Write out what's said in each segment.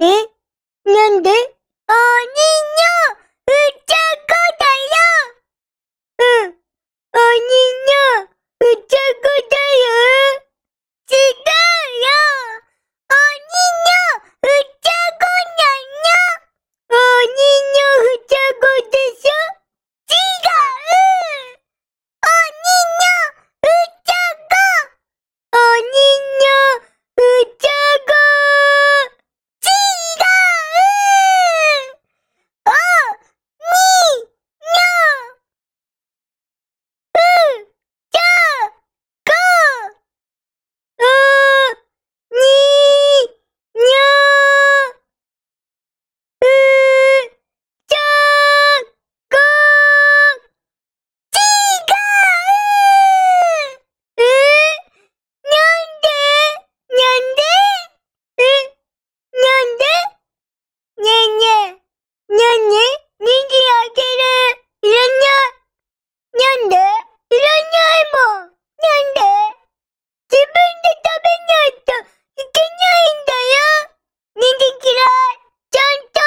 えなんでおにの、うちゃこだようん、おにの、うちゃこだよ違うよおにの、うちゃこなのおにのふちゃこでしょ違うおにの、うちゃこおにの、うちゃこ違うおにの、うちゃこおににゃうちゃこ違うえなんでなんでえなんでねえねえねえねえ右あげるいらなんで？いらないもん。なんで？自分で食べないといけないんだよ。ネギ嫌い。ちゃんと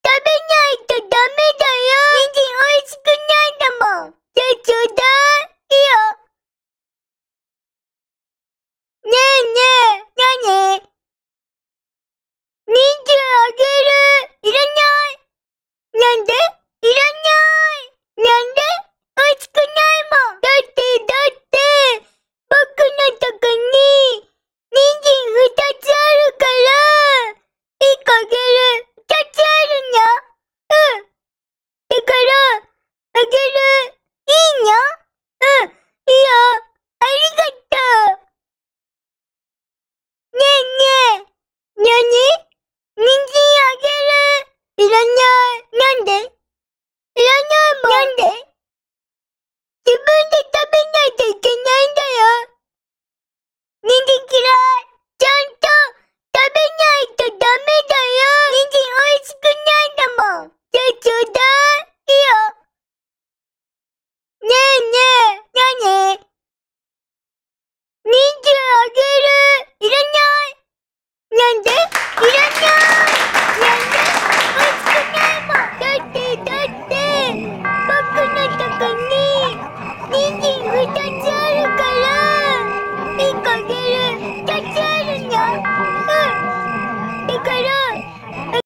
食べないとダメだよ。ネギ美味しくないんだもん。じゃあちょうだい。いいよ。ねえねえ。